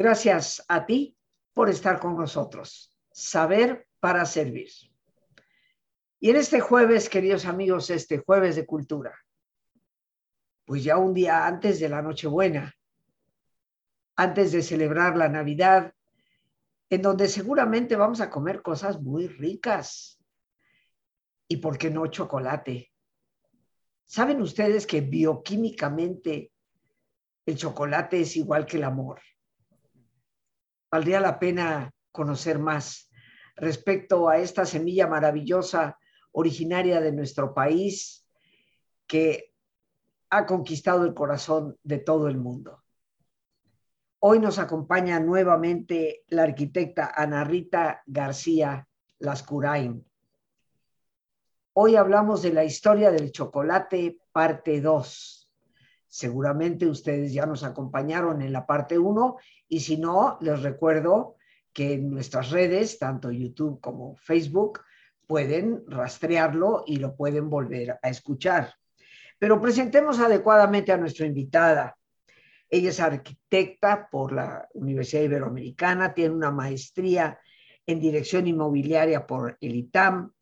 Gracias a ti por estar con nosotros. Saber para servir. Y en este jueves, queridos amigos, este jueves de cultura, pues ya un día antes de la Nochebuena, antes de celebrar la Navidad, en donde seguramente vamos a comer cosas muy ricas. ¿Y por qué no chocolate? ¿Saben ustedes que bioquímicamente el chocolate es igual que el amor? Valdría la pena conocer más respecto a esta semilla maravillosa originaria de nuestro país que ha conquistado el corazón de todo el mundo. Hoy nos acompaña nuevamente la arquitecta Ana Rita García Lascurain. Hoy hablamos de la historia del chocolate, parte 2 Seguramente ustedes ya nos acompañaron en la parte 1 y si no, les recuerdo que en nuestras redes, tanto YouTube como Facebook, pueden rastrearlo y lo pueden volver a escuchar. Pero presentemos adecuadamente a nuestra invitada. Ella es arquitecta por la Universidad Iberoamericana, tiene una maestría en dirección inmobiliaria por el ITAM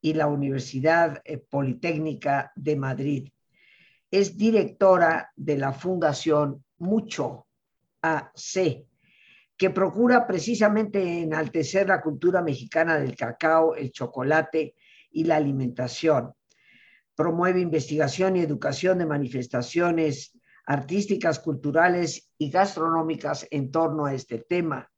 y la Universidad eh, Politécnica de Madrid es directora de la Fundación Mucho AC, que procura precisamente enaltecer la cultura mexicana del cacao, el chocolate y la alimentación. Promueve investigación y educación de manifestaciones artísticas, culturales y gastronómicas en torno a este tema.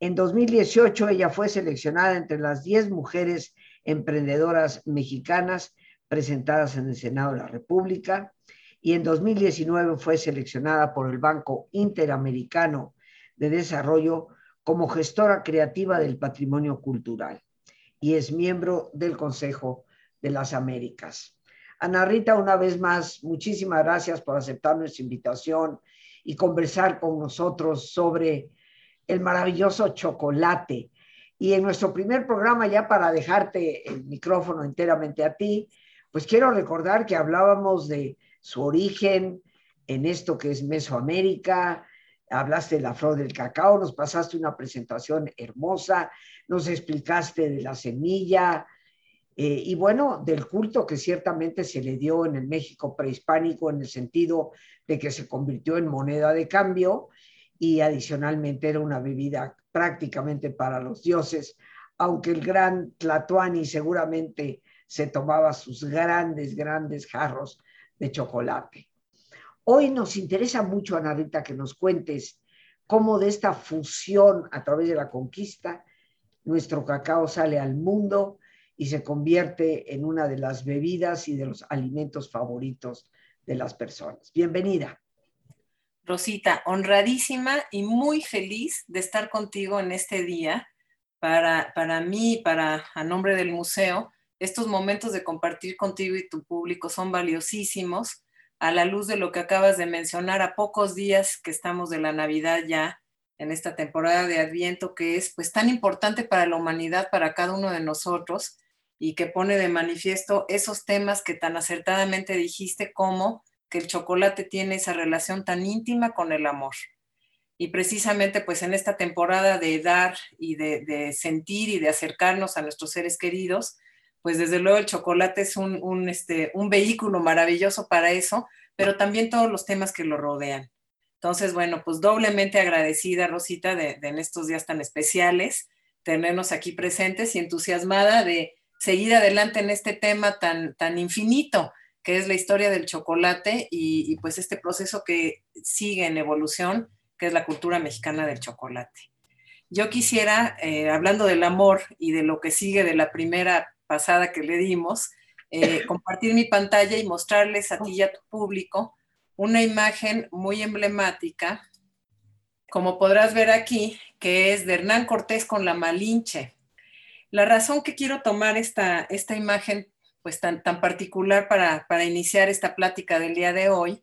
En 2018 ella fue seleccionada entre las 10 mujeres emprendedoras mexicanas presentadas en el Senado de la República y en 2019 fue seleccionada por el Banco Interamericano de Desarrollo como gestora creativa del patrimonio cultural y es miembro del Consejo de las Américas. Ana Rita, una vez más, muchísimas gracias por aceptar nuestra invitación y conversar con nosotros sobre el maravilloso chocolate. Y en nuestro primer programa, ya para dejarte el micrófono enteramente a ti, pues quiero recordar que hablábamos de su origen en esto que es Mesoamérica, hablaste de la flor del cacao, nos pasaste una presentación hermosa, nos explicaste de la semilla eh, y bueno, del culto que ciertamente se le dio en el México prehispánico en el sentido de que se convirtió en moneda de cambio y adicionalmente era una bebida prácticamente para los dioses, aunque el gran Tlatuani seguramente se tomaba sus grandes, grandes jarros de chocolate. Hoy nos interesa mucho, Ana Rita, que nos cuentes cómo de esta fusión a través de la conquista, nuestro cacao sale al mundo y se convierte en una de las bebidas y de los alimentos favoritos de las personas. Bienvenida. Rosita, honradísima y muy feliz de estar contigo en este día. Para, para mí, para a nombre del museo, estos momentos de compartir contigo y tu público son valiosísimos a la luz de lo que acabas de mencionar a pocos días que estamos de la Navidad ya en esta temporada de Adviento que es pues tan importante para la humanidad, para cada uno de nosotros y que pone de manifiesto esos temas que tan acertadamente dijiste como que el chocolate tiene esa relación tan íntima con el amor. Y precisamente pues en esta temporada de dar y de, de sentir y de acercarnos a nuestros seres queridos, pues desde luego el chocolate es un, este, un vehículo maravilloso para eso, pero también todos los temas que lo rodean. Entonces, bueno, pues doblemente agradecida, Rosita, de, en estos días tan especiales, tenernos aquí presentes y entusiasmada de seguir adelante en este tema tan, tan infinito que es la historia del chocolate y, pues este proceso que sigue en evolución, que es la cultura mexicana del chocolate. Yo quisiera, eh, hablando del amor y de lo que sigue de la primera pasada que le dimos, eh, compartir mi pantalla y mostrarles a ti y a tu público una imagen muy emblemática, como podrás ver aquí, que es de Hernán Cortés con la Malinche. La razón que quiero tomar esta, esta imagen pues tan, tan particular para, para iniciar esta plática del día de hoy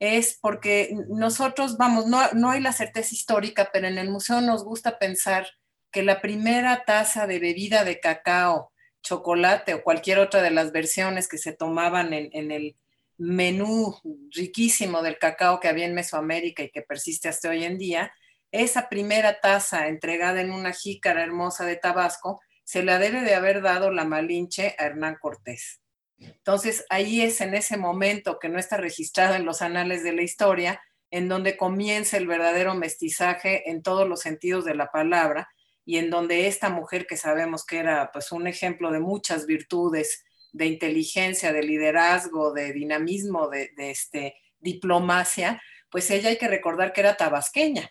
es porque nosotros, vamos, no, no hay la certeza histórica, pero en el museo nos gusta pensar que la primera taza de bebida de cacao chocolate o cualquier otra de las versiones que se tomaban en, el menú riquísimo del cacao que había en Mesoamérica y que persiste hasta hoy en día, esa primera taza entregada en una jícara hermosa de Tabasco se la debe de haber dado la Malinche a Hernán Cortés. Entonces, ahí es en ese momento que no está registrado en los anales de la historia, en donde comienza el verdadero mestizaje en todos los sentidos de la palabra y en donde esta mujer que sabemos que era pues un ejemplo de muchas virtudes, de inteligencia, de liderazgo, de dinamismo, de, este, diplomacia, pues ella hay que recordar que era tabasqueña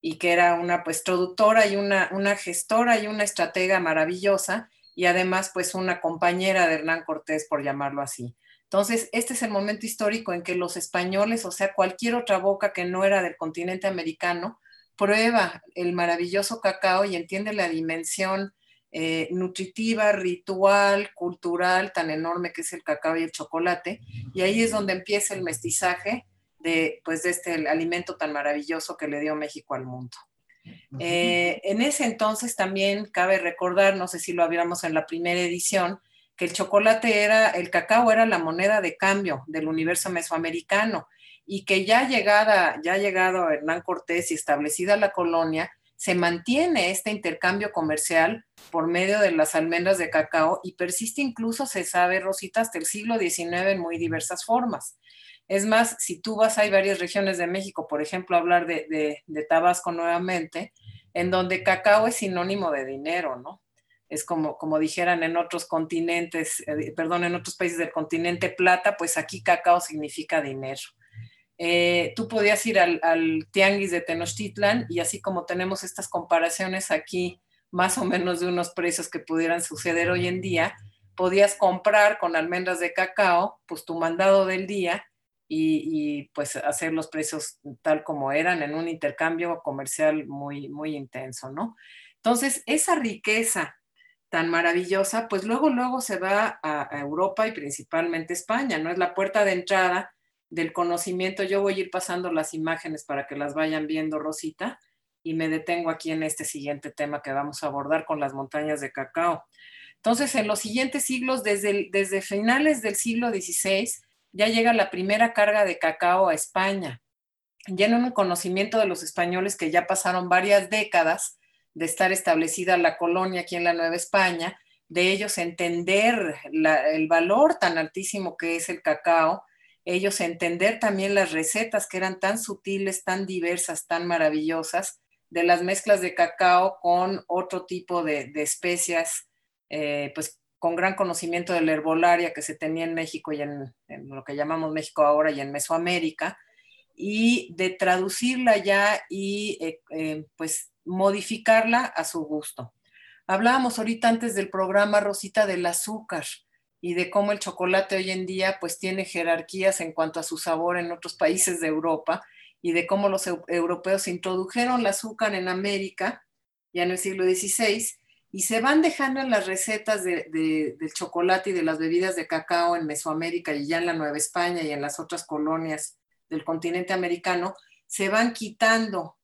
y que era una pues traductora y una, una gestora y una estratega maravillosa y además pues una compañera de Hernán Cortés, por llamarlo así. Entonces, este es el momento histórico en que los españoles, o sea, cualquier otra boca que no era del continente americano, prueba el maravilloso cacao y entiende la dimensión eh, nutritiva, ritual, cultural tan enorme que es el cacao y el chocolate. Y ahí es donde empieza el mestizaje de, pues, de este alimento tan maravilloso que le dio México al mundo. Eh, en ese entonces también cabe recordar, no sé si lo habíamos en la primera edición, que el chocolate era, el cacao era la moneda de cambio del universo mesoamericano y que ya llegada, ya llegado Hernán Cortés y establecida la colonia, se mantiene este intercambio comercial por medio de las almendras de cacao y persiste incluso, se sabe, Rosita, hasta el siglo XIX en muy diversas formas. Es más, si tú vas, hay varias regiones de México, por ejemplo, hablar de, Tabasco nuevamente, en donde cacao es sinónimo de dinero, ¿no? Es como, como dijeran en otros continentes, eh, perdón, en otros países del continente plata, pues aquí cacao significa dinero. Eh, tú podías ir al, tianguis de Tenochtitlan y así como tenemos estas comparaciones aquí, más o menos de unos precios que pudieran suceder hoy en día, podías comprar con almendras de cacao, pues tu mandado del día y, pues hacer los precios tal como eran en un intercambio comercial muy, muy intenso, ¿no? Entonces, esa riqueza tan maravillosa, pues luego, luego se va a, Europa y principalmente España, ¿no? Es la puerta de entrada del conocimiento. Yo voy a ir pasando las imágenes para que las vayan viendo, Rosita, y me detengo aquí en este siguiente tema que vamos a abordar con las montañas de cacao. Entonces, en los siguientes siglos, desde, desde finales del siglo XVI, ya llega la primera carga de cacao a España. Ya en un conocimiento de los españoles que ya pasaron varias décadas de estar establecida la colonia aquí en la Nueva España, de ellos entender el valor tan altísimo que es el cacao, ellos entender también las recetas que eran tan sutiles, tan diversas, tan maravillosas, de las mezclas de cacao con otro tipo de, especias, eh, pues con gran conocimiento de la herbolaria que se tenía en México y en, lo que llamamos México ahora y en Mesoamérica, y de traducirla ya y eh, eh, pues modificarla a su gusto. Hablábamos ahorita antes del programa Rosita del azúcar y de cómo el chocolate hoy en día pues tiene jerarquías en cuanto a su sabor en otros países de Europa y de cómo los europeos introdujeron el azúcar en América ya en el siglo XVI y se van dejando en las recetas de, del chocolate y de las bebidas de cacao en Mesoamérica y ya en la Nueva España y en las otras colonias del continente americano, se van quitando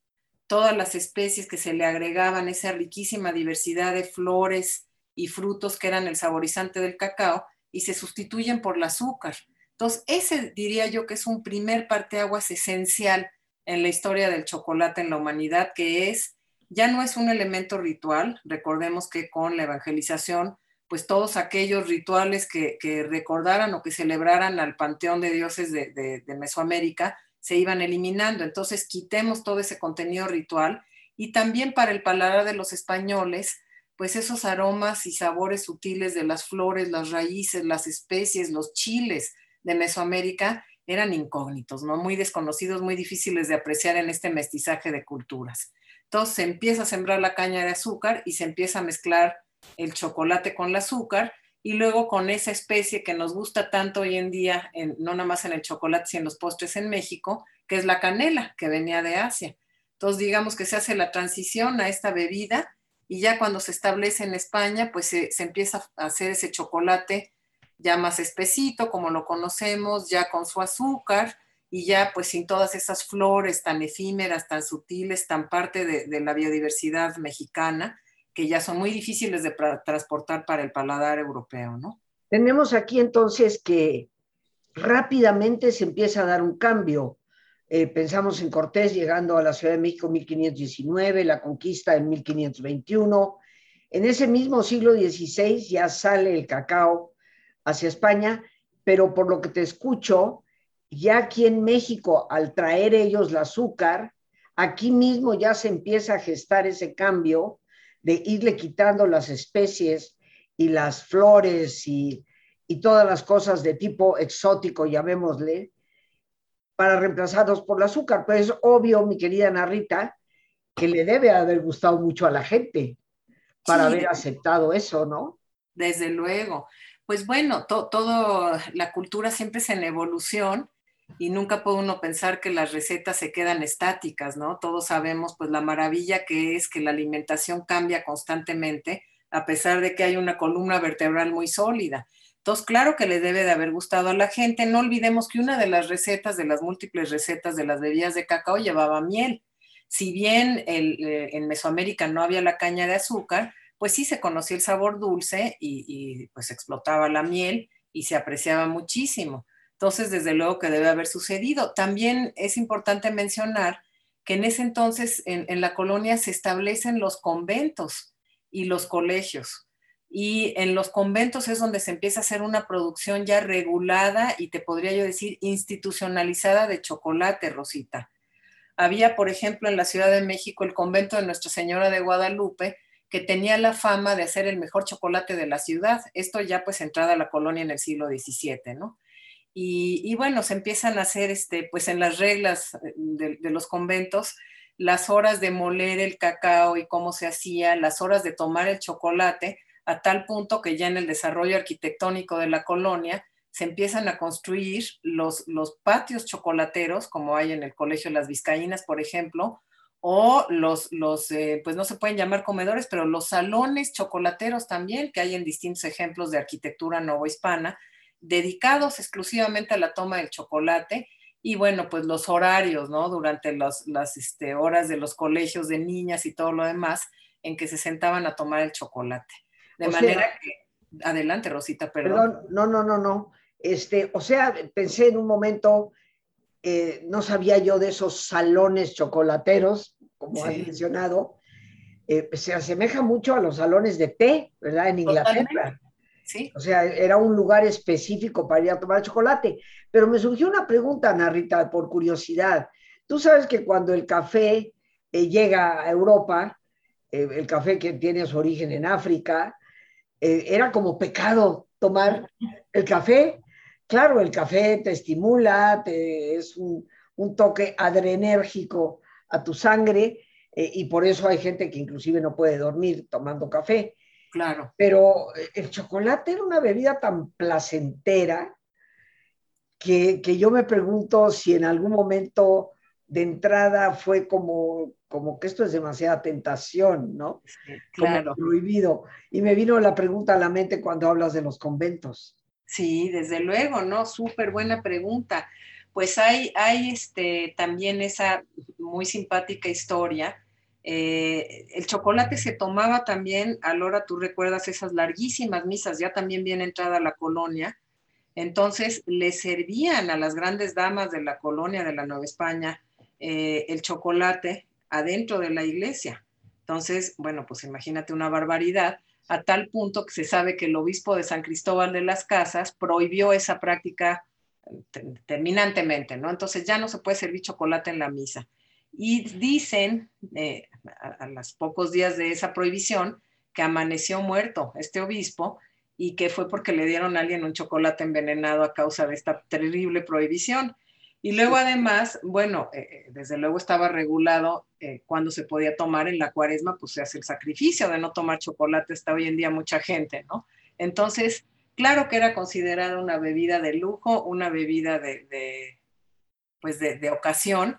todas las especies que se le agregaban, esa riquísima diversidad de flores y frutos que eran el saborizante del cacao, y se sustituyen por el azúcar. Entonces, ese diría yo que es un primer parteaguas esencial en la historia del chocolate en la humanidad, que es ya no es un elemento ritual. Recordemos que con la evangelización, pues todos aquellos rituales que, recordaran o que celebraran al panteón de dioses de, Mesoamérica se iban eliminando. Entonces quitemos todo ese contenido ritual y también para el paladar de los españoles, pues esos aromas y sabores sutiles de las flores, las raíces, las especies, los chiles de Mesoamérica eran incógnitos, ¿no? Muy desconocidos, muy difíciles de apreciar en este mestizaje de culturas. Entonces se empieza a sembrar la caña de azúcar y se empieza a mezclar el chocolate con el azúcar y luego con esa especie que nos gusta tanto hoy en día, no nada más en el chocolate, sino en los postres en México, que es la canela, que venía de Asia. Entonces digamos que se hace la transición a esta bebida y ya cuando se establece en España, pues se, empieza a hacer ese chocolate ya más espesito, como lo conocemos, ya con su azúcar, y ya pues sin todas esas flores tan efímeras, tan sutiles, tan parte de, la biodiversidad mexicana, que ya son muy difíciles de transportar para el paladar europeo, ¿no? Tenemos aquí entonces que rápidamente se empieza a dar un cambio. Eh, pensamos en Cortés llegando a la Ciudad de México en 1519, la conquista en 1521. En ese mismo siglo XVI ya sale el cacao hacia España, pero por lo que te escucho, ya aquí en México, al traer ellos el azúcar, aquí mismo ya se empieza a gestar ese cambio de irle quitando las especies y las flores y, y todas las cosas de tipo exótico, llamémosle, para reemplazarlos por el azúcar. Pues es obvio, mi querida Narrita, que le debe haber gustado mucho a la gente para haber aceptado eso, ¿no? Desde luego. Pues bueno, toda la cultura siempre es en evolución y nunca puede uno pensar que las recetas se quedan estáticas, ¿no? Todos sabemos pues la maravilla que es que la alimentación cambia constantemente a pesar de que hay una columna vertebral muy sólida. Entonces, claro que le debe de haber gustado a la gente. No olvidemos que una de las recetas, de las múltiples recetas de las bebidas de cacao, llevaba miel. Si bien eh, en Mesoamérica no había la caña de azúcar, pues sí se conocía el sabor dulce y, pues explotaba la miel y se apreciaba muchísimo. Entonces, desde luego que debe haber sucedido. También es importante mencionar que en ese entonces en, en la colonia se establecen los conventos y los colegios y en los conventos es donde se empieza a hacer una producción ya regulada y te podría yo decir institucionalizada de chocolate, Rosita. Había, por ejemplo, en la Ciudad de México el convento de Nuestra Señora de Guadalupe, que tenía la fama de hacer el mejor chocolate de la ciudad. Esto ya pues entrada a la colonia en el siglo XVII, ¿no? Y, bueno, se empiezan a hacer, este, pues en las reglas de los conventos, las horas de moler el cacao y cómo se hacía, las horas de tomar el chocolate, a tal punto que ya en el desarrollo arquitectónico de la colonia se empiezan a construir los, los patios chocolateros, como hay en el Colegio las Vizcaínas, por ejemplo, o los, los eh, pues no se pueden llamar comedores, pero los salones chocolateros también, que hay en distintos ejemplos de arquitectura novohispana, dedicados exclusivamente a la toma del chocolate. Y bueno, pues los horarios, ¿no? Durante las este, horas de los colegios de niñas y todo lo demás, en que se sentaban a tomar el chocolate. De manera que, adelante, Rosita, perdón. No, no, no, no. Este, o sea, pensé en un momento, eh, no sabía yo de esos salones chocolateros, como has mencionado, eh, se asemeja mucho a los salones de té, ¿verdad? En Inglaterra. Sí. O sea, era un lugar específico para ir a tomar chocolate. Pero me surgió una pregunta, Narita, por curiosidad. Tú sabes que cuando el café eh, llega a Europa, el café que tiene su origen en África, eh, era como pecado tomar el café. Claro, el café te estimula, te, es un, toque adrenérgico a tu sangre eh, y por eso hay gente que inclusive no puede dormir tomando café. Claro. Pero eh, el chocolate era una bebida tan placentera que, que yo me pregunto si en algún momento de entrada fue como, como que esto es demasiada tentación, ¿no? claro. prohibido. Y me vino la pregunta a la mente cuando hablas de los conventos. Sí, desde luego, ¿no? Súper buena pregunta. Pues hay, hay este, también esa muy simpática historia. Eh, el chocolate se tomaba también, a hora tú recuerdas esas larguísimas misas, ya también bien entrada la colonia. Entonces le servían a las grandes damas de la colonia de la Nueva España eh, el chocolate adentro de la iglesia. Entonces, bueno, pues imagínate una barbaridad, a tal punto que se sabe que el obispo de San Cristóbal de las Casas prohibió esa práctica terminantemente, ¿no? Entonces ya no se puede servir chocolate en la misa. Y dicen, eh, a, a los pocos días de esa prohibición, que amaneció muerto este obispo y que fue porque le dieron a alguien un chocolate envenenado a causa de esta terrible prohibición. Y luego además, bueno, eh, eh, desde luego estaba regulado eh, cuando se podía tomar en la cuaresma, pues se hace el sacrificio de no tomar chocolate, está hoy en día mucha gente, ¿no? Entonces, claro que era considerada una bebida de lujo, una bebida de, pues de, de ocasión,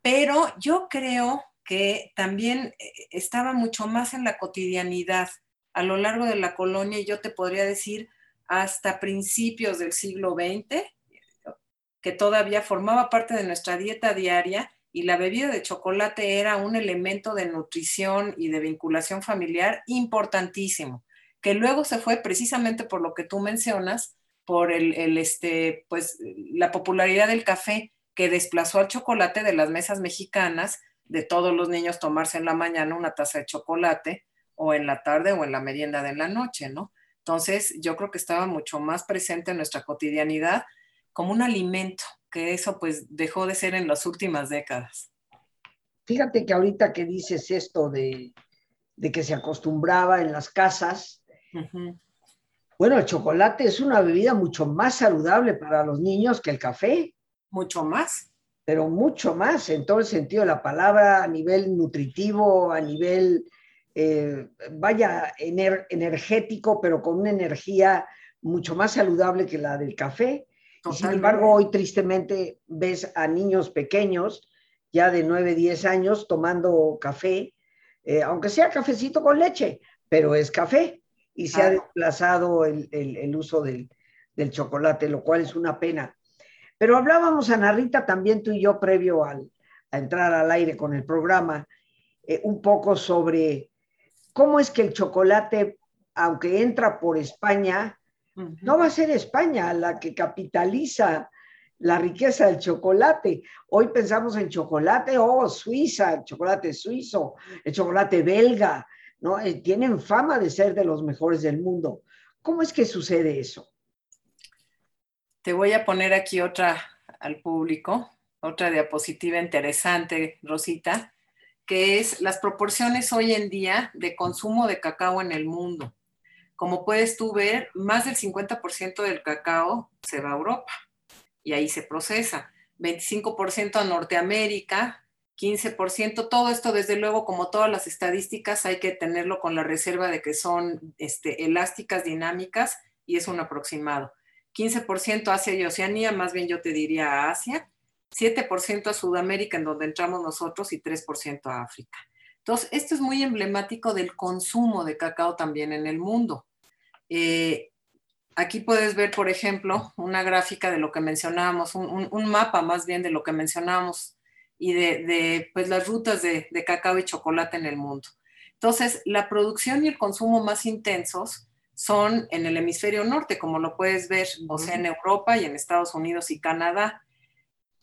pero yo creo que también estaba mucho más en la cotidianidad a lo largo de la colonia y yo te podría decir hasta principios del siglo XX, que todavía formaba parte de nuestra dieta diaria y la bebida de chocolate era un elemento de nutrición y de vinculación familiar importantísimo, que luego se fue precisamente por lo que tú mencionas, por el, este, pues, la popularidad del café, que desplazó al chocolate de las mesas mexicanas, de todos los niños tomarse en la mañana una taza de chocolate o en la tarde o en la merienda de la noche, ¿no? Entonces, yo creo que estaba mucho más presente en nuestra cotidianidad como un alimento, que eso pues dejó de ser en las últimas décadas. Fíjate que ahorita que dices esto de, que se acostumbraba en las casas, bueno, el chocolate es una bebida mucho más saludable para los niños que el café. Mucho más. Pero mucho más, en todo el sentido de la palabra, a nivel nutritivo, a nivel, eh, vaya, energético, pero con una energía mucho más saludable que la del café. Sin embargo, hoy tristemente ves a niños pequeños, ya de 9, 10 años, tomando café, eh, aunque sea cafecito con leche, pero es café y se ha desplazado el, uso del, chocolate, lo cual es una pena. Pero hablábamos, Ana Rita, también tú y yo, previo al, a entrar al aire con el programa, eh, un poco sobre cómo es que el chocolate, aunque entra por España, no va a ser España la que capitaliza la riqueza del chocolate. Hoy pensamos en chocolate, oh, Suiza, el chocolate suizo, el chocolate belga, ¿no? Eh, tienen fama de ser de los mejores del mundo. ¿Cómo es que sucede eso? Te voy a poner aquí otra al público, otra diapositiva interesante, Rosita, que es las proporciones hoy en día de consumo de cacao en el mundo. Como puedes tú ver, más del 50% del cacao se va a Europa y ahí se procesa. 25% a Norteamérica, 15%, todo esto desde luego, como todas las estadísticas, hay que tenerlo con la reserva de que son este, elásticas, dinámicas y es un aproximado. 15% Asia y Oceanía, más bien yo te diría Asia, 7% a Sudamérica, en donde entramos nosotros, y 3% a África. Entonces, esto es muy emblemático del consumo de cacao también en el mundo. Eh, aquí puedes ver, por ejemplo, una gráfica de lo que mencionábamos, un, un mapa más bien de lo que mencionábamos y de, pues, las rutas de, cacao y chocolate en el mundo. Entonces, la producción y el consumo más intensos son en el hemisferio norte, como lo puedes ver, o sea, en Europa y en Estados Unidos y Canadá.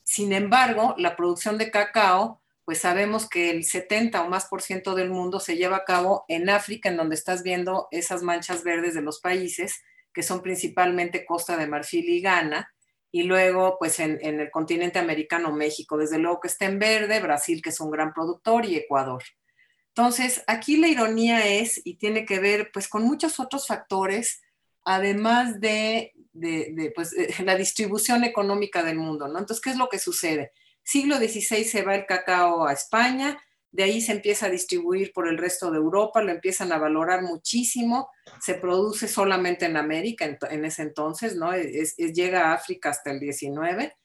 Sin embargo, la producción de cacao, pues sabemos que el 70 o más por ciento del mundo se lleva a cabo en África, en donde estás viendo esas manchas verdes de los países, que son principalmente Costa de Marfil y Ghana, y luego pues en, el continente americano México, desde luego que está en verde, Brasil que es un gran productor y Ecuador. Entonces, aquí la ironía es y tiene que ver pues con muchos otros factores, además de, pues, la distribución económica del mundo, ¿no? Entonces, ¿qué es lo que sucede? Siglo XVI se va el cacao a España, de ahí se empieza a distribuir por el resto de Europa, lo empiezan a valorar muchísimo, se produce solamente en América en, ese entonces, ¿no? Es, llega a África hasta el 19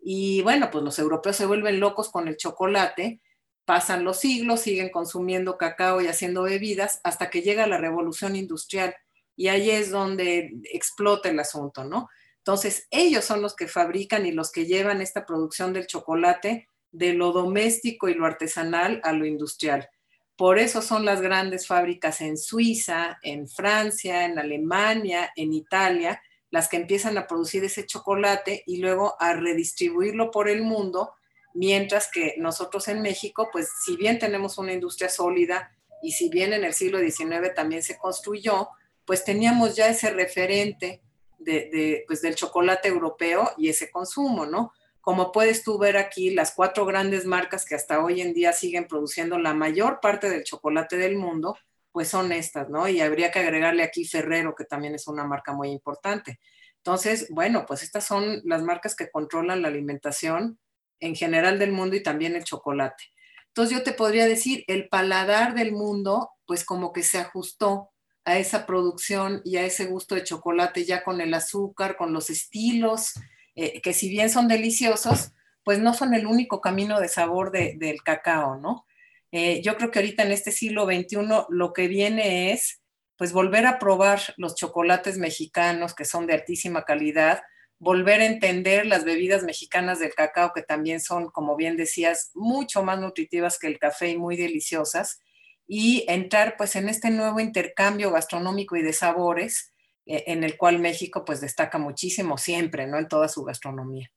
y bueno, pues los europeos se vuelven locos con el chocolate, pasan los siglos, siguen consumiendo cacao y haciendo bebidas hasta que llega la revolución industrial y ahí es donde explota el asunto, ¿no? Entonces, ellos son los que fabrican y los que llevan esta producción del chocolate de lo doméstico y lo artesanal a lo industrial. Por eso son las grandes fábricas en Suiza, en Francia, en Alemania, en Italia, las que empiezan a producir ese chocolate y luego a redistribuirlo por el mundo, mientras que nosotros en México, pues si bien tenemos una industria sólida y si bien en el siglo XIX también se construyó, pues teníamos ya ese referente de, pues del chocolate europeo y ese consumo, ¿no? Como puedes tú ver aquí, las cuatro grandes marcas que hasta hoy en día siguen produciendo la mayor parte del chocolate del mundo, pues son estas, ¿no? Y habría que agregarle aquí Ferrero, que también es una marca muy importante. Entonces, bueno, pues estas son las marcas que controlan la alimentación en general del mundo y también el chocolate. Entonces yo te podría decir, el paladar del mundo, pues como que se ajustó a esa producción y a ese gusto de chocolate ya con el azúcar, con los estilos, eh, que si bien son deliciosos, pues no son el único camino de sabor del cacao, ¿no? Eh, yo creo que ahorita en este siglo XXI lo que viene es pues volver a probar los chocolates mexicanos que son de altísima calidad, volver a entender las bebidas mexicanas del cacao que también son, como bien decías, mucho más nutritivas que el café y muy deliciosas, y entrar pues en este nuevo intercambio gastronómico y de sabores eh, en el cual México pues destaca muchísimo siempre, ¿no? En toda su gastronomía.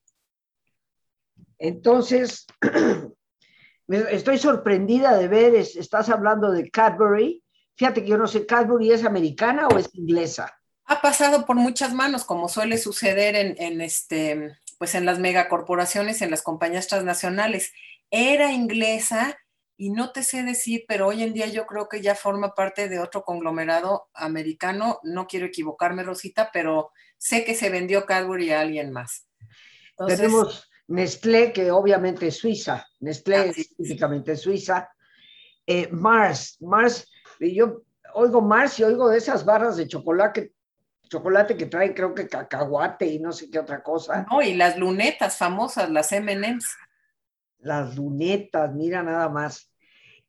Entonces, estoy sorprendida de ver, estás hablando de Cadbury. Fíjate que yo no sé, ¿Cadbury es americana o es inglesa? Ha pasado por muchas manos, como suele suceder en, este, pues en las megacorporaciones, en las compañías transnacionales. Era inglesa y no te sé decir, pero hoy en día yo creo que ya forma parte de otro conglomerado americano. No quiero equivocarme, Rosita, pero sé que se vendió Cadbury a alguien más. Tenemos Nestlé, que obviamente es suiza. Nestlé ah, es específicamente suiza. Eh, Mars, Mars, yo oigo Mars y oigo de esas barras de chocolate, chocolate que traen creo que cacahuate y no sé qué otra cosa. No, y las lunetas famosas, las M&M's. Las lunetas, mira nada más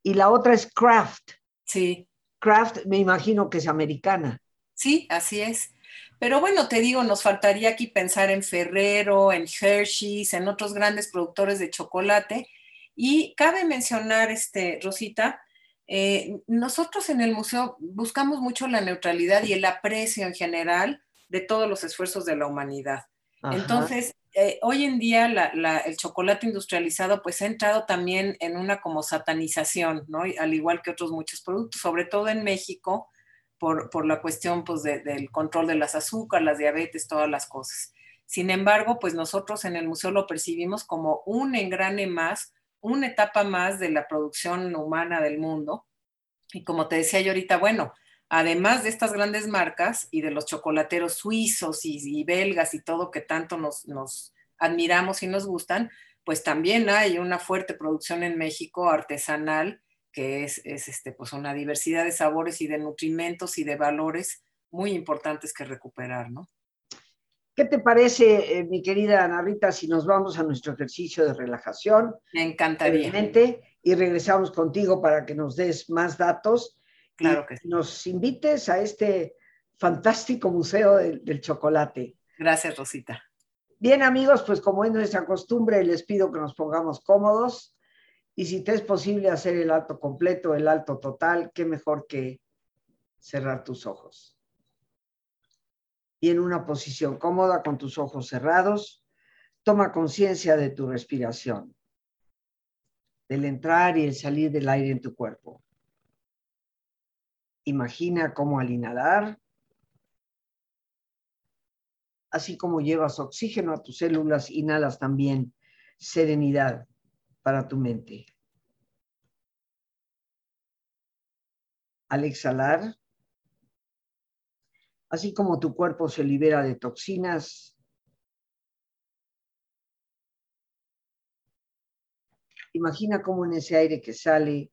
y la otra es Kraft. Sí. Kraft, me imagino que es americana. Sí, así es. Pero bueno, te digo, nos faltaría aquí pensar en Ferrero, en Hershey's, en otros grandes productores de chocolate. Y cabe mencionar, este, Rosita, eh, nosotros en el museo buscamos mucho la neutralidad y el aprecio en general de todos los esfuerzos de la humanidad. Entonces, eh, hoy en día el chocolate industrializado pues ha entrado también en una como satanización, ¿no? Al igual que otros muchos productos, sobre todo en México, por, la cuestión pues del control de las azúcares, las diabetes, todas las cosas. Sin embargo, pues nosotros en el museo lo percibimos como un engrane más, una etapa más de la producción humana del mundo. Y como te decía yo ahorita, bueno, además de estas grandes marcas y de los chocolateros suizos y, belgas y todo que tanto nos, admiramos y nos gustan, pues también hay una fuerte producción en México artesanal que es, este, pues una diversidad de sabores y de nutrimentos y de valores muy importantes que recuperar, ¿no? ¿Qué te parece, eh, mi querida Ana Rita, si nos vamos a nuestro ejercicio de relajación? Me encantaría. Y regresamos contigo para que nos des más datos Claro que sí. Nos invites a este fantástico museo del, chocolate. Gracias, Rosita. Bien, amigos, pues como es nuestra costumbre, les pido que nos pongamos cómodos y si te es posible hacer el alto completo, el alto total, qué mejor que cerrar tus ojos. Y en una posición cómoda con tus ojos cerrados, toma conciencia de tu respiración, del entrar y el salir del aire en tu cuerpo. Imagina cómo al inhalar, así como llevas oxígeno a tus células, inhalas también serenidad para tu mente. Al exhalar, así como tu cuerpo se libera de toxinas, imagina cómo en ese aire que sale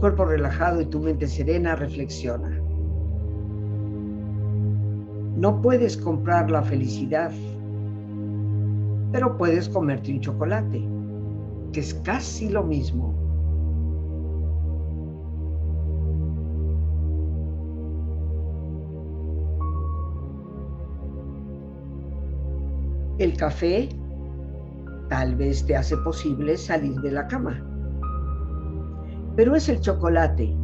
Cuerpo relajado y tu mente serena, reflexiona. No puedes comprar la felicidad, pero puedes comerte un chocolate, que es casi lo mismo. El café tal vez te hace posible salir de la cama pero es el chocolate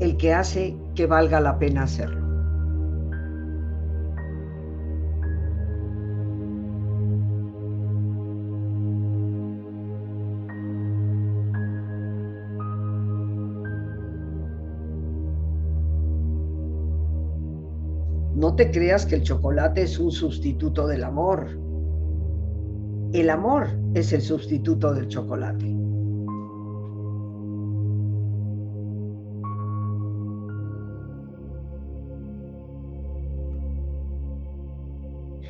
el que hace que valga la pena hacerlo. No te creas que el chocolate es un sustituto del amor. El amor es el sustituto del chocolate.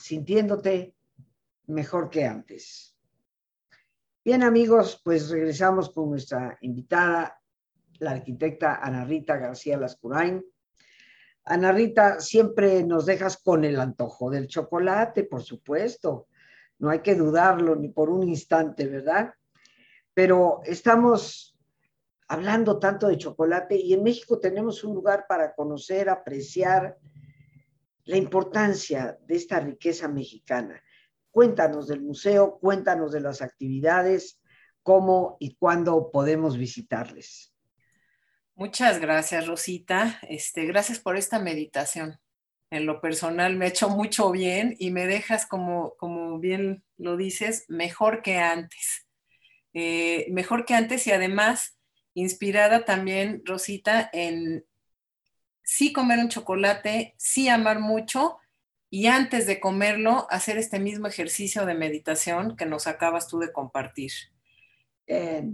sintiéndote mejor que antes. Bien amigos, pues regresamos con nuestra invitada, la arquitecta Ana Rita García Lascurain. Ana Rita, siempre nos dejas con el antojo del chocolate, por supuesto. No hay que dudarlo ni por un instante, ¿verdad? Pero estamos hablando tanto de chocolate y en México tenemos un lugar para conocer, apreciar la importancia de esta riqueza mexicana. Cuéntanos del museo, cuéntanos de las actividades, cómo y cuándo podemos visitarles. Muchas gracias, Rosita. Este, gracias por esta meditación. En lo personal me ha hecho mucho bien y me dejas, como, como bien lo dices, mejor que antes. Eh, mejor que antes y además inspirada también, Rosita, en sí comer un chocolate, sí amar mucho y antes de comerlo hacer este mismo ejercicio de meditación que nos acabas tú de compartir. Eh,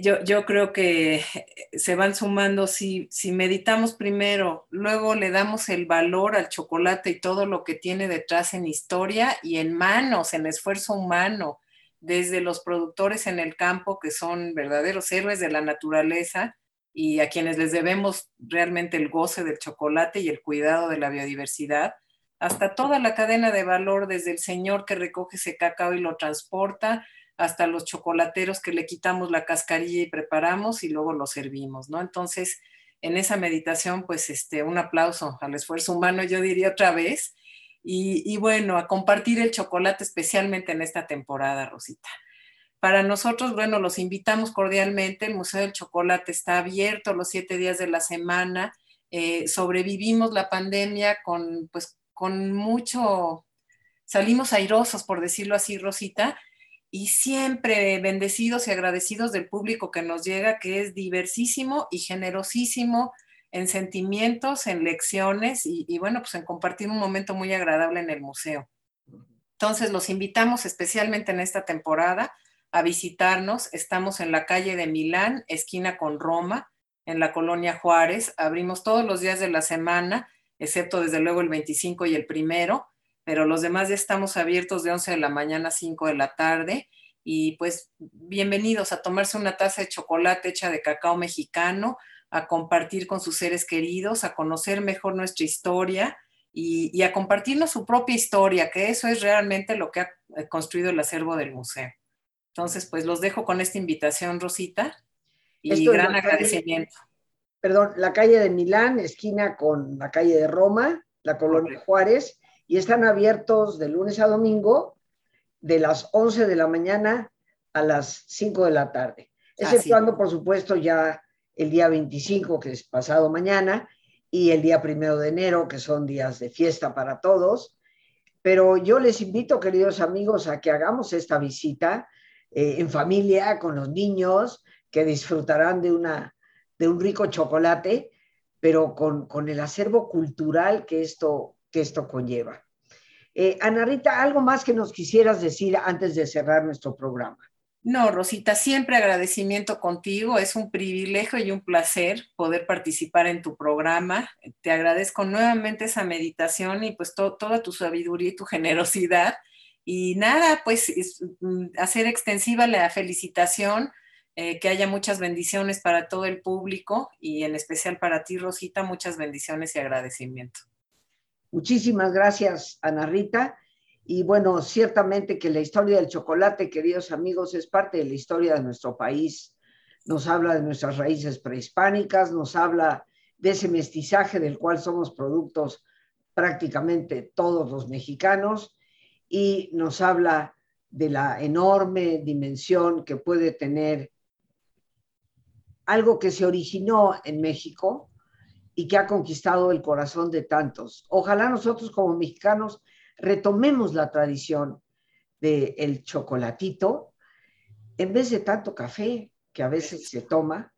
yo, yo, creo que se van sumando, si, si meditamos primero, luego le damos el valor al chocolate y todo lo que tiene detrás en historia y en manos, en esfuerzo humano, desde los productores en el campo, que son verdaderos héroes de la naturaleza y a quienes les debemos realmente el goce del chocolate y el cuidado de la biodiversidad, hasta toda la cadena de valor, desde el señor que recoge ese cacao y lo transporta, hasta los chocolateros que le quitamos la cascarilla y preparamos y luego lo servimos, ¿no? Entonces, en esa meditación, pues, este, un aplauso al esfuerzo humano, yo diría otra vez, y, y bueno, a compartir el chocolate especialmente en esta temporada, Rosita. Para nosotros, bueno, los invitamos cordialmente. El Museo del Chocolate está abierto los siete días de la semana. Eh, sobrevivimos la pandemia con, pues, con mucho, salimos airosos, por decirlo así, Rosita, y siempre bendecidos y agradecidos del público que nos llega, que es diversísimo y generosísimo en sentimientos, en lecciones y, y, bueno, pues en compartir un momento muy agradable en el museo. Entonces, los invitamos especialmente en esta temporada a visitarnos. Estamos en la calle de Milán, esquina con Roma, en la colonia Juárez. Abrimos todos los días de la semana excepto desde luego el 25 y el primero, pero los demás ya estamos abiertos de 11 de la mañana a 5 de la tarde. Y pues bienvenidos a tomarse una taza de chocolate hecha de cacao mexicano, a compartir con sus seres queridos, a conocer mejor nuestra historia y, a compartirnos su propia historia, que eso es realmente lo que ha eh, construido el acervo del museo. Entonces, pues los dejo con esta invitación, Rosita, y Esto gran agradecimiento. Perdón, la calle de Milán, esquina con la calle de Roma, la colonia Juárez, y están abiertos de lunes a domingo de las 11 de la mañana a las 5 de la tarde, exceptuando, por supuesto, ya el día 25, que es pasado mañana, y el día primero de enero, que son días de fiesta para todos. Pero yo les invito, queridos amigos, a que hagamos esta visita eh, en familia, con los niños, que disfrutarán de una de un rico chocolate, pero con, con el acervo cultural que esto, que esto conlleva. Eh, Ana Rita, ¿algo más que nos quisieras decir antes de cerrar nuestro programa? No, Rosita, siempre agradecimiento contigo. Es un privilegio y un placer poder participar en tu programa. Te agradezco nuevamente esa meditación y pues toda tu sabiduría y tu generosidad. Y nada, pues mm, hacer extensiva la felicitación eh, que haya muchas bendiciones para todo el público y en especial para ti, Rosita, muchas bendiciones y agradecimiento. Muchísimas gracias, Ana Rita. Y bueno, ciertamente que la historia del chocolate, queridos amigos, es parte de la historia de nuestro país. Nos habla de nuestras raíces prehispánicas, nos habla de ese mestizaje del cual somos productos prácticamente todos los mexicanos y nos habla de la enorme dimensión que puede tener algo que se originó en México y que ha conquistado el corazón de tantos. Ojalá nosotros como mexicanos retomemos la tradición del chocolatito en vez de tanto café que a veces se toma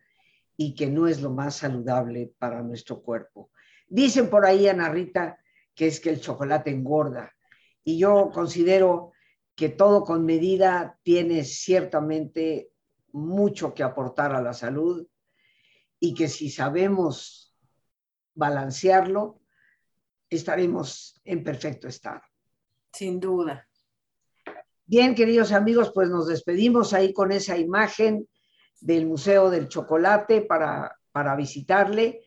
y que no es lo más saludable para nuestro cuerpo. Dicen por ahí, Ana Rita, que es que el chocolate engorda. Y yo considero que todo con medida tiene ciertamente mucho que aportar a la salud y que si sabemos balancearlo, estaremos en perfecto estado. Sin duda. Bien, queridos amigos, pues nos despedimos ahí con esa imagen del Museo del Chocolate para, para visitarle.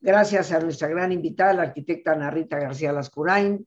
Gracias a nuestra gran invitada, la arquitecta Ana Rita García Lascurain,